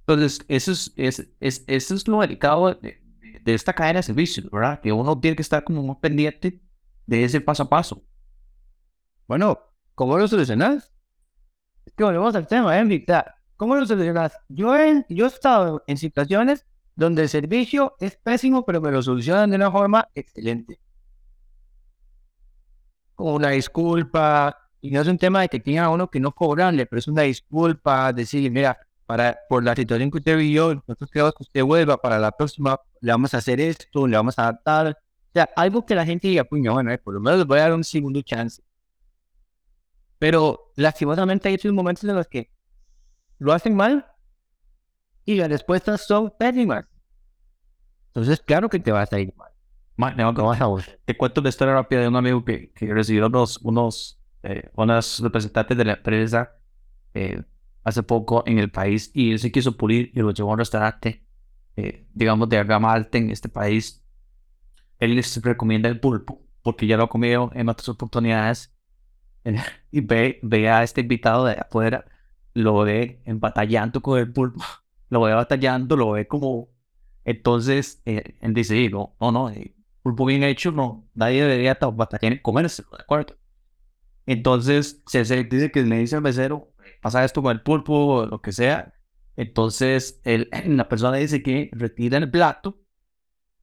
Entonces, eso es, es, es, eso es lo delicado de, de esta cadena de servicios, ¿verdad? Que uno tiene que estar como muy pendiente de ese paso a paso. Bueno, ¿cómo lo solucionas? Es que volvemos al tema, ¿eh? ¿Cómo lo solucionas? Yo he, yo he estado en situaciones donde el servicio es pésimo, pero me lo solucionan de una forma excelente. Como una disculpa, y no es un tema de que tenga uno que no cobrarle, pero es una disculpa, decir, mira, para, por la situación que usted vivió, nosotros queremos que usted vuelva para la próxima, le vamos a hacer esto, le vamos a adaptar. O sea, algo que la gente diga, puño, bueno, eh, por lo menos les voy a dar un segundo chance. Pero lastimosamente hay esos momentos en los que lo hacen mal y las respuestas son pésimas. Entonces, claro que te vas a ir mal. te cuento una historia rápida de un amigo que, que recibió unos, unos eh, unas representantes de la empresa eh, hace poco en el país y él se quiso pulir y lo llevó a un restaurante, eh, digamos, de gama alta en este país. Él les recomienda el pulpo porque ya lo ha comido en otras oportunidades y ve, ve a este invitado de afuera, lo ve batallando con el pulpo, lo ve batallando, lo ve como... Entonces, eh, él dice, no, no, no, el pulpo bien hecho, no, nadie debería batallar en comerse, ¿de acuerdo? Entonces, se, dice que le dice al mesero, pasa esto con el pulpo lo que sea. Entonces, el, la persona dice que retira el plato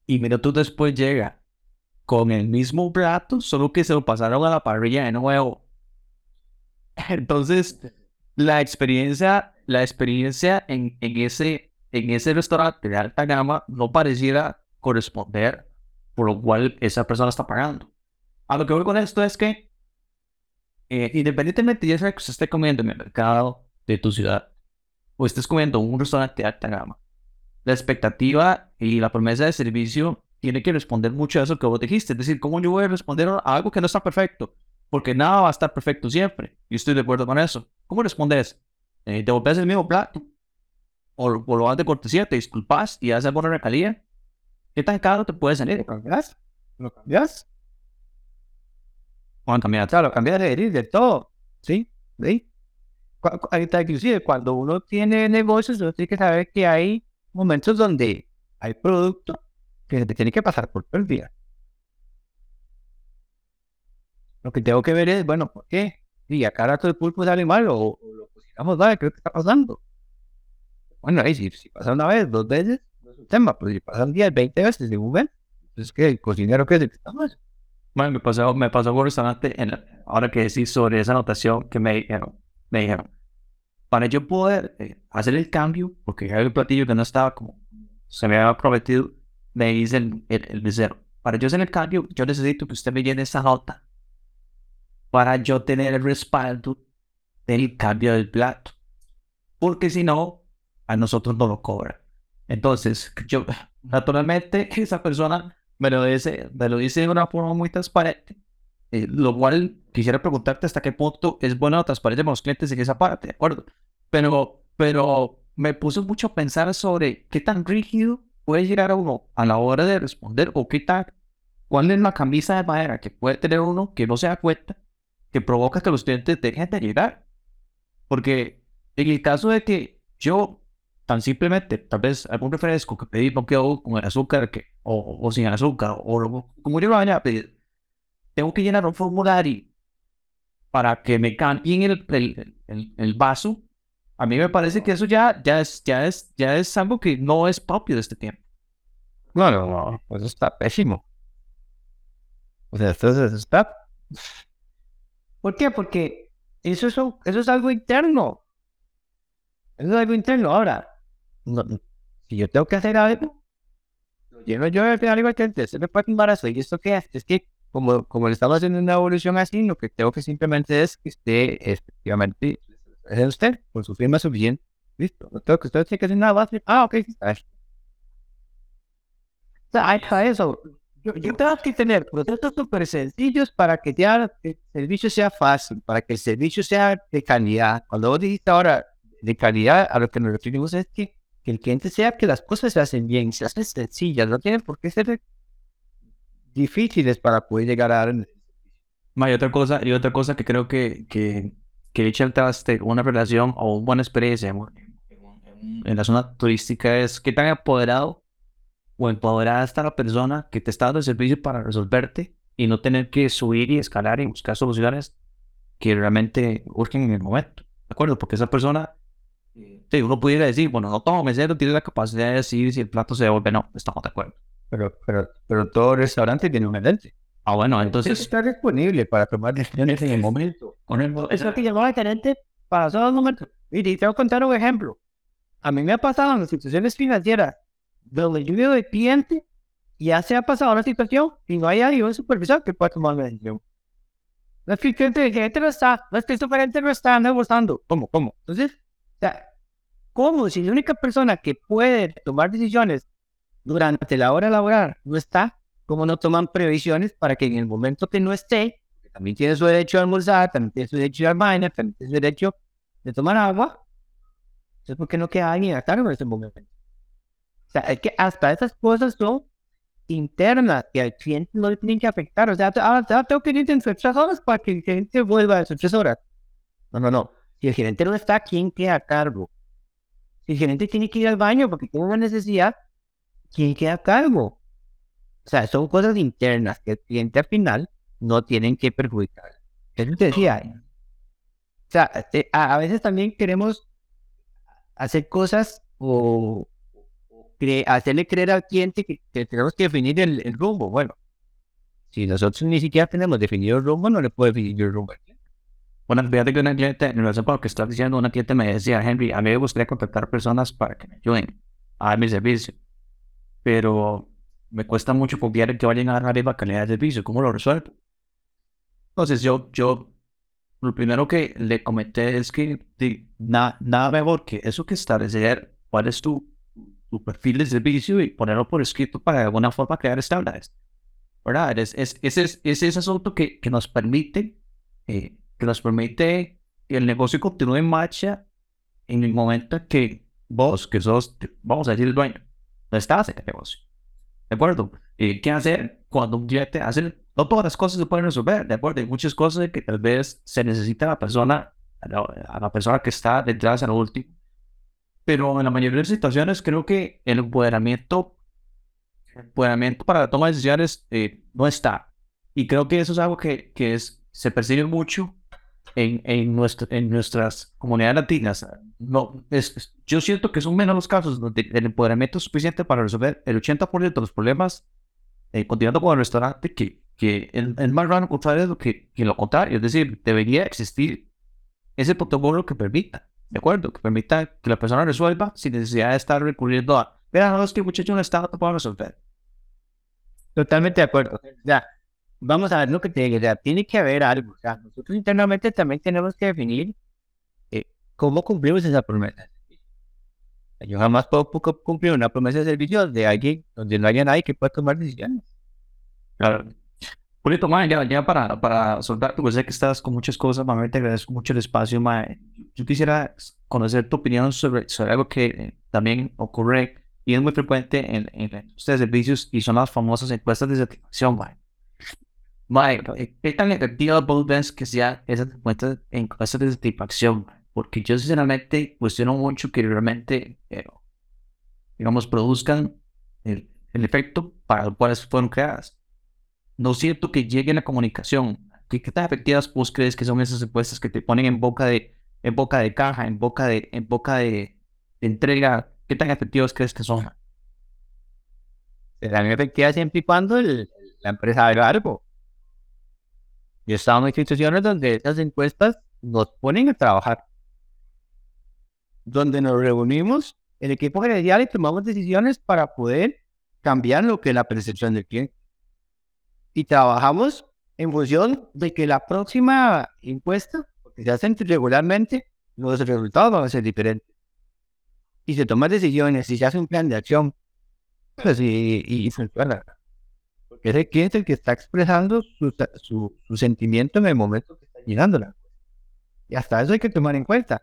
y minutos después llega con el mismo plato, solo que se lo pasaron a la parrilla de nuevo. Entonces, la experiencia, la experiencia en, en, ese, en ese restaurante de alta gama no pareciera corresponder por lo cual esa persona está pagando. A lo que voy con esto es que eh, independientemente sea que usted esté comiendo en el mercado de tu ciudad o estés comiendo en un restaurante de alta gama, la expectativa y la promesa de servicio tiene que responder mucho a eso que vos dijiste. Es decir, ¿cómo yo voy a responder a algo que no está perfecto? Porque nada va a estar perfecto siempre. Y estoy de acuerdo con eso. ¿Cómo respondes? Eh, ¿Devolves el mismo plato? ¿O, lo vas de cortesía? ¿Te disculpas y haces alguna recalía? ¿Qué tan caro te puede salir? ¿Lo cambias? ¿Lo cambias? Cuando cambiar, claro, cambiar de, de todo, ¿sí? ¿Sí? Inclusive cuando uno tiene negocios, uno tiene que saber que hay momentos donde hay producto que se tiene que pasar por pérdida. Lo que tengo que ver es, bueno, ¿por qué? Y acá rato el pulpo sale mal o, lo cocinamos mal, ¿qué está pasando? Bueno, ahí si, si pasa una vez, dos veces, no es un tema, pero si pasan 10, 20 veces de Google, entonces que el cocinero que es que está mal. Bueno, me pasó, me pasó un restaurante, en, ahora que decís sobre esa anotación que me dijeron, me dijeron, para yo poder eh, hacer el cambio, porque era el platillo que no estaba como se me había prometido, me dice el, el, para yo hacer el cambio, yo necesito que usted me llene esa nota para yo tener el respaldo del cambio del plato. Porque si no, a nosotros no lo cobran. Entonces, yo, naturalmente, esa persona me lo dice, me lo dice de una forma muy transparente. Eh, lo cual quisiera preguntarte hasta qué punto es buena o transparente con los clientes en esa parte, ¿de acuerdo? Pero, pero me puse mucho a pensar sobre qué tan rígido puede llegar a uno a la hora de responder o qué tal, cuál es la camisa de madera que puede tener uno que no se da cuenta, que provoca que los clientes dejen de llegar. Porque en el caso de que yo tan simplemente, tal vez algún refresco que pedí no quedó con el azúcar que, o, o sin azúcar, o, como yo lo vaya a pedir, tengo que llenar un formulario para que me cambien el, el, el, vaso. A mí me parece que eso ya, ya, es, ya, es, ya es algo que no es propio de este tiempo. No, no, no, pues está pésimo. O sea, esto, está... ¿Por qué? Porque eso es, eso es algo interno. Eso es algo interno. Ahora, si yo tengo que hacer algo, lo lleno yo al final igual que se me puede embarazo. ¿Y esto qué es? Es que como, como le estamos haciendo una evolución así, lo que tengo que simplemente es que esté efectivamente es usted con su firma suficiente. Listo. No tengo que usted tiene que hacer nada. Ah, ok. O sea, hay eso. Yo, yo, tengo que tener procesos súper sencillos para que ya el servicio sea fácil, para que el servicio sea de calidad. Cuando vos dijiste ahora de calidad, a lo que nos referimos es que, que el cliente sea que las cosas se hacen bien, se hacen sencillas, no tienen por qué ser difíciles para poder llegar a dar el y otra cosa, y otra cosa que creo que, que, que echa una relación o una buena experiencia en, la zona turística es que tan apoderado o empoderada está la persona que te está dando el servicio para resolverte y no tener que subir y escalar y buscar soluciones que realmente urgen en el momento. ¿De acuerdo? Porque esa persona, sí, uno pudiera decir, bueno, no todo mesero tiene la capacidad de decir si el plato se devuelve. No, estamos de acuerdo. Pero, pero, pero todo restaurante tiene un gerente. Ah, bueno, entonces. Está disponible para tomar decisiones en el momento. Eso que llamó el gerente para todos los momentos. Y te voy a contar un ejemplo. A mí me ha pasado en las situaciones financieras donde yo veo de cliente y ya se ha pasado una situación y no hay alguien, un supervisor que pueda tomar la decisión. No es que el cliente, no está, no es que el supervisor no está negociando. ¿Cómo? ¿Cómo? Entonces, o sea, ¿cómo? Si la única persona que puede tomar decisiones durante la hora laboral no está, ¿cómo no toman previsiones para que en el momento que no esté, también tiene su derecho a almorzar, también tiene su derecho a bañar, también tiene su derecho de tomar agua, entonces ¿por qué no queda alguien a cargo en ese momento? O sea, es que hasta esas cosas son internas que al cliente no le tienen que afectar. O sea, ahora tengo que ir en sus tres horas para que el cliente vuelva a sus tres horas. No, no, no. Si el gerente no está, ¿quién queda a cargo? Si el gerente tiene que ir al baño porque tiene una necesidad, ¿quién queda a cargo? O sea, son cosas internas que el cliente al final no tienen que perjudicar. Eso te decía. O sea, este, a, veces también queremos hacer cosas o, hacerle creer al cliente que, tenemos que definir el, rumbo. Bueno, si nosotros ni siquiera tenemos definido el rumbo, no le puedo definir el rumbo. Bueno, fíjate que una cliente, en relación con lo que estás diciendo, una cliente me decía, Henry, a mí me gustaría contactar personas para que me ayuden a mi servicio pero me cuesta mucho confiar en que vayan a dar la calidad de servicio. ¿Cómo lo resuelvo? Entonces yo, yo, lo primero que le comenté es que nada mejor que eso que establecer cuál es tu, tu perfil de servicio y ponerlo por escrito para de alguna forma crear estándares. ¿Verdad? Es, es, es, es, ese asunto que, que nos permite, eh, que nos permite que el negocio continúe en marcha en el momento que vos, que sos, vamos a decir, el dueño, no estás en el negocio. ¿De acuerdo? ¿Y ¿Qué hacer cuando un cliente hace? No todas las cosas se pueden resolver, ¿de acuerdo? Hay muchas cosas que tal vez se necesita a la persona, a la, persona que está detrás en último. Pero en la mayoría de situaciones creo que el empoderamiento, empoderamiento para la toma de decisiones eh, no está. Y creo que eso es algo que, que es, se percibe mucho en, en, nuestro, en nuestras comunidades latinas. No, es, yo siento que son menos los casos donde el empoderamiento es suficiente para resolver el 80% de los problemas, eh, continuando con el restaurante, que, que es, más raro encontrar lo que, que, lo contrario. Es decir, debería existir ese protocolo que permita, ¿de acuerdo? Que permita que la persona resuelva sin necesidad de estar recurriendo a, vean, no, es que muchacho no está, puedo resolver. Totalmente de acuerdo. Ya, vamos a ver lo que te digo, tiene que haber algo. O sea, nosotros internamente también tenemos que definir eh, cómo cumplimos esa promesa. Yo jamás puedo cumplir una promesa de servicio de alguien donde no haya nadie que pueda tomar decisiones. Claro. Julito, ya, ya para, para soltar, porque sé que estás con muchas cosas, mami, te agradezco mucho el espacio, Yo quisiera conocer tu opinión sobre, sobre algo que eh, también ocurre y es muy frecuente en, en industria de servicios y son las famosas encuestas de satisfacción, mae. Mae, ¿qué tan efectiva vos ves que sea esas encuestas, de satisfacción? Porque yo sinceramente cuestiono mucho que realmente, eh, digamos, produzcan el, el efecto para el cual fueron creadas no siento que llegue la comunicación. ¿Qué, tan efectivas vos crees que son esas encuestas que te ponen en boca de, en boca de caja, en boca de, en boca de, entrega? ¿Qué tan efectivas crees que son? Serán efectivas siempre y cuando la empresa haga algo. Yo he estado en instituciones donde esas encuestas nos ponen a trabajar. Donde nos reunimos el equipo gerencial y tomamos decisiones para poder cambiar lo que es la percepción del cliente y trabajamos en función de que la próxima encuesta, porque se hacen regularmente, los resultados van a ser diferentes. Y se toman decisiones y se hace un plan de acción, pues y, y, funciona. Porque ese cliente es el que está expresando su, su, su, sentimiento en el momento que está llenándola. Y hasta eso hay que tomar en cuenta.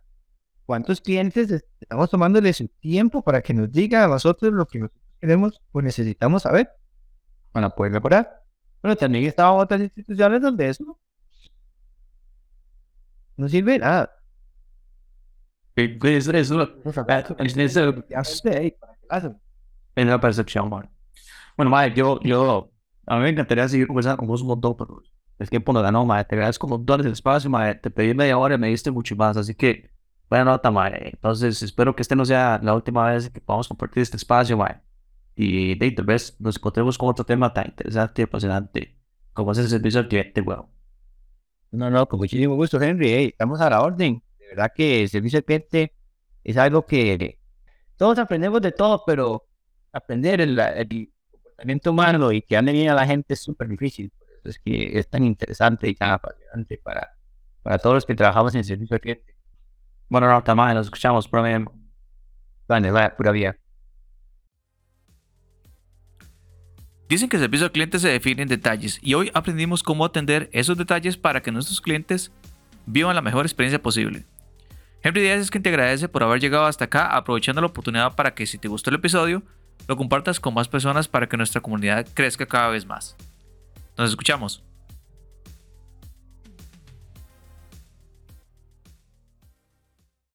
¿Cuántos clientes estamos tomándole su tiempo para que nos diga a nosotros lo que nosotros queremos o necesitamos saber para poder mejorar? Pero también estaban otras instituciones donde eso no sirve nada. Eso, eso, en la percepción, man. Bueno, madre, yo, yo, a mí me encantaría seguir conversando con vos un montón, pero el tiempo no ganó, madre. Te agradezco como montón el espacio, madre. Te pedí media hora y me diste mucho más, así que, buena nota, madre. Entonces, espero que este no sea la última vez que podamos compartir este espacio, madre. Y de, tal vez nos encontremos con otro tema tan interesante y apasionante como es el servicio al cliente, weón. No, no, con muchísimo gusto, Henry. estamos a la orden. De verdad que el servicio al cliente es algo que todos aprendemos de todo, pero aprender el, comportamiento humano y que ande bien a la gente es súper difícil. Es que es tan interesante y tan apasionante para, para todos los que trabajamos en servicio al cliente. Bueno, no, también nos escuchamos, Vale, vale, pura vida. Dicen que el servicio al cliente se define en detalles y hoy aprendimos cómo atender esos detalles para que nuestros clientes vivan la mejor experiencia posible. Henry Díaz es quien te agradece por haber llegado hasta acá, aprovechando la oportunidad para que si te gustó el episodio, lo compartas con más personas para que nuestra comunidad crezca cada vez más. Nos escuchamos.